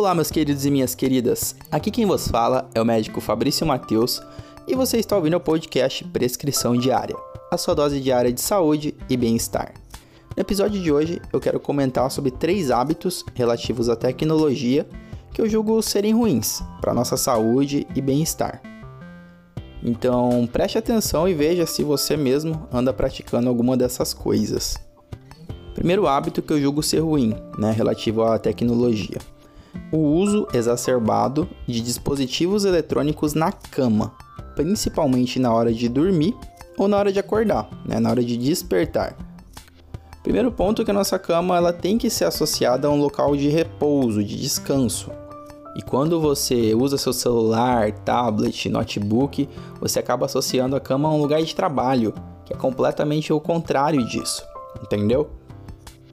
Olá, meus queridos e minhas queridas. Aqui quem vos fala é o médico Fabrício Mateus e você está ouvindo o podcast Prescrição Diária, a sua dose diária de saúde e bem-estar. No episódio de hoje, eu quero comentar sobre três hábitos relativos à tecnologia que eu julgo serem ruins para nossa saúde e bem-estar. Então, preste atenção e veja se você mesmo anda praticando alguma dessas coisas. Primeiro hábito que eu julgo ser ruim, né, relativo à tecnologia. O uso exacerbado de dispositivos eletrônicos na cama, principalmente na hora de dormir ou na hora de acordar, né, na hora de despertar. Primeiro ponto é que a nossa cama ela tem que ser associada a um local de repouso, de descanso. E quando você usa seu celular, tablet, notebook, você acaba associando a cama a um lugar de trabalho, que é completamente o contrário disso, entendeu?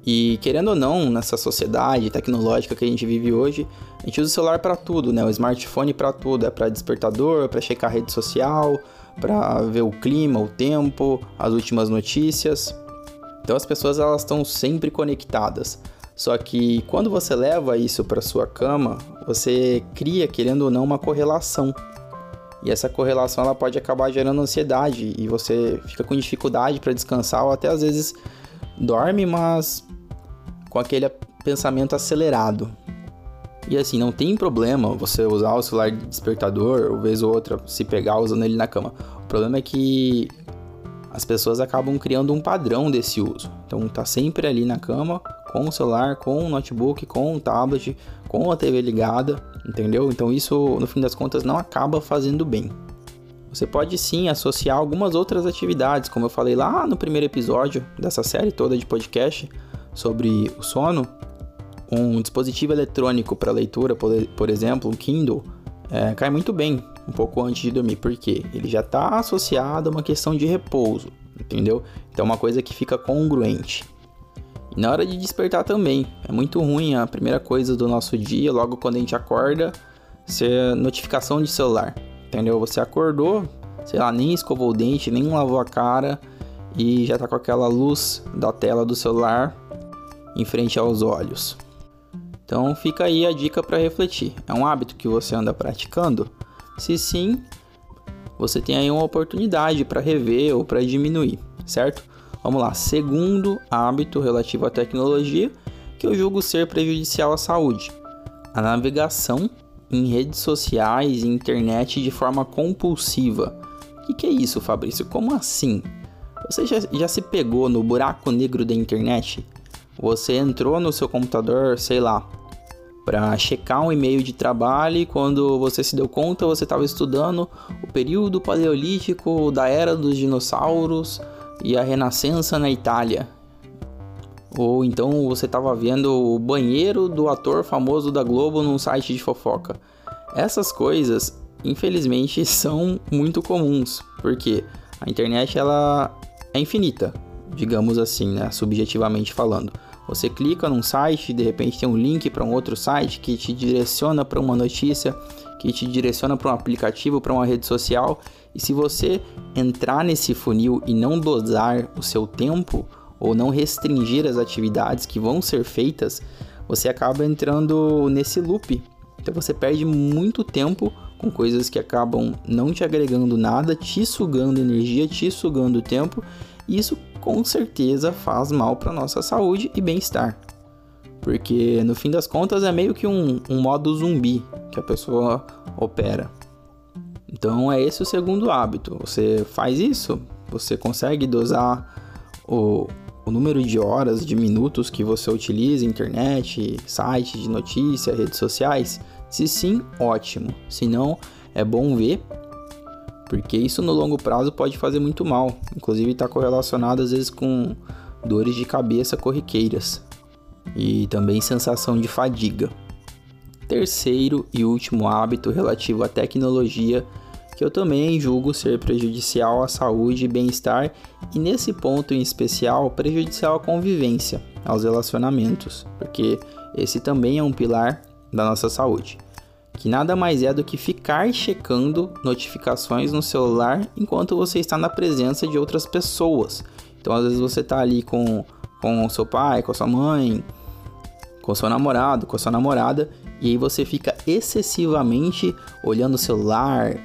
E querendo ou não, nessa sociedade tecnológica que a gente vive hoje, a gente usa o celular para tudo, né? O smartphone para tudo, é para despertador, para checar a rede social, para ver o clima, o tempo, as últimas notícias. Então as pessoas elas estão sempre conectadas. Só que quando você leva isso para sua cama, você cria, querendo ou não, uma correlação. E essa correlação ela pode acabar gerando ansiedade e você fica com dificuldade para descansar ou até às vezes dorme, mas com aquele pensamento acelerado. E assim, não tem problema você usar o celular de despertador, ou vez ou outra, se pegar usando ele na cama. O problema é que as pessoas acabam criando um padrão desse uso. Então tá sempre ali na cama, com o celular, com o notebook, com o tablet, com a TV ligada, entendeu? Então isso, no fim das contas, não acaba fazendo bem. Você pode sim associar algumas outras atividades, como eu falei lá no primeiro episódio dessa série toda de podcast, sobre o sono, um dispositivo eletrônico para leitura, por, exemplo, um Kindle, é, cai muito bem um pouco antes de dormir, porque ele já está associado a uma questão de repouso, entendeu? Então é uma coisa que fica congruente. E na hora de despertar também, é muito ruim a primeira coisa do nosso dia, logo quando a gente acorda, ser notificação de celular, entendeu? Você acordou, sei lá, nem escovou o dente, nem lavou a cara e já tá com aquela luz da tela do celular em frente aos olhos. Então fica aí a dica para refletir. É um hábito que você anda praticando? Se sim, você tem aí uma oportunidade para rever ou para diminuir, certo? Vamos lá, segundo hábito relativo à tecnologia que eu julgo ser prejudicial à saúde: a navegação em redes sociais e internet de forma compulsiva. O que, que é isso, Fabrício? Como assim? Você já, já se pegou no buraco negro da internet? Você entrou no seu computador, sei lá, para checar um e-mail de trabalho e quando você se deu conta, você estava estudando o período paleolítico da era dos dinossauros e a renascença na Itália. Ou então você estava vendo o banheiro do ator famoso da Globo num site de fofoca. Essas coisas, infelizmente, são muito comuns, porque a internet ela é infinita, digamos assim, né, subjetivamente falando. Você clica num site, de repente tem um link para um outro site que te direciona para uma notícia, que te direciona para um aplicativo, para uma rede social. E se você entrar nesse funil e não dosar o seu tempo ou não restringir as atividades que vão ser feitas, você acaba entrando nesse loop. Então você perde muito tempo com coisas que acabam não te agregando nada, te sugando energia, te sugando tempo. E isso com certeza faz mal para nossa saúde e bem-estar. Porque no fim das contas é meio que um, um modo zumbi que a pessoa opera. Então é esse o segundo hábito. Você faz isso, você consegue dosar o, o número de horas, de minutos que você utiliza internet, site de notícia, redes sociais. Se sim, ótimo. Se não, é bom ver porque isso no longo prazo pode fazer muito mal, inclusive está correlacionado às vezes com dores de cabeça corriqueiras. E também sensação de fadiga. Terceiro e último hábito relativo à tecnologia que eu também julgo ser prejudicial à saúde e bem-estar e nesse ponto em especial prejudicial à convivência, aos relacionamentos, porque esse também é um pilar da nossa saúde que nada mais é do que ficar checando notificações no celular enquanto você está na presença de outras pessoas. Então, às vezes você está ali com com seu pai, com sua mãe, com seu namorado, com sua namorada, E aí você fica excessivamente olhando o celular,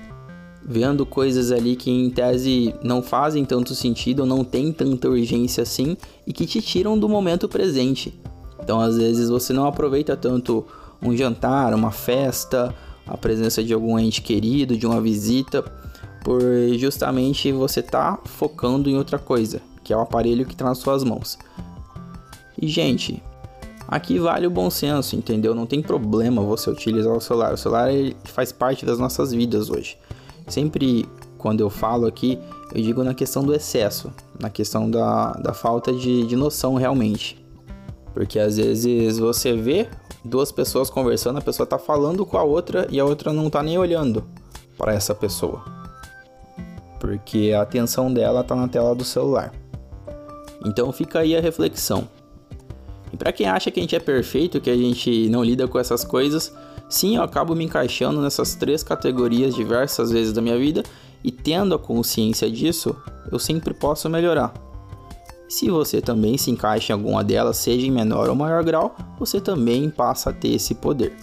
vendo coisas ali que em tese não fazem tanto sentido, não tem tanta urgência assim e que te tiram do momento presente. Então, às vezes você não aproveita tanto um jantar, uma festa, a presença de algum ente querido, de uma visita, por justamente você tá focando em outra coisa, que é o aparelho que está nas suas mãos. E gente, aqui vale o bom senso, entendeu? Não tem problema você utilizar o celular. O celular faz parte das nossas vidas hoje. Sempre quando eu falo aqui, eu digo na questão do excesso, na questão da, da falta de, de noção realmente. Porque às vezes você vê duas pessoas conversando, a pessoa tá falando com a outra e a outra não tá nem olhando para essa pessoa. Porque a atenção dela tá na tela do celular. Então fica aí a reflexão. E para quem acha que a gente é perfeito, que a gente não lida com essas coisas, sim, eu acabo me encaixando nessas três categorias diversas vezes da minha vida e tendo a consciência disso, eu sempre posso melhorar. Se você também se encaixa em alguma delas, seja em menor ou maior grau, você também passa a ter esse poder.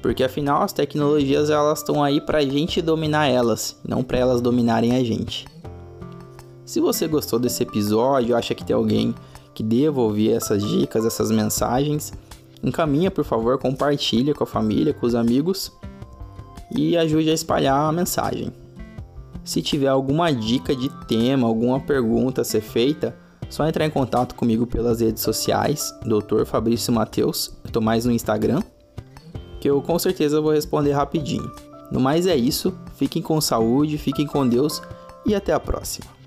Porque afinal as tecnologias elas estão aí para a gente dominar elas, não para elas dominarem a gente. Se você gostou desse episódio, acha que tem alguém que deva ouvir essas dicas, essas mensagens, encaminha por favor, compartilha com a família, com os amigos e ajude a espalhar a mensagem. Se tiver alguma dica de tema, alguma pergunta a ser feita, só entrar em contato comigo pelas redes sociais, Dr. Fabrício Mateus, eu tô mais no Instagram, que eu com certeza vou responder rapidinho. No mais é isso, fiquem com saúde, fiquem com Deus e até a próxima.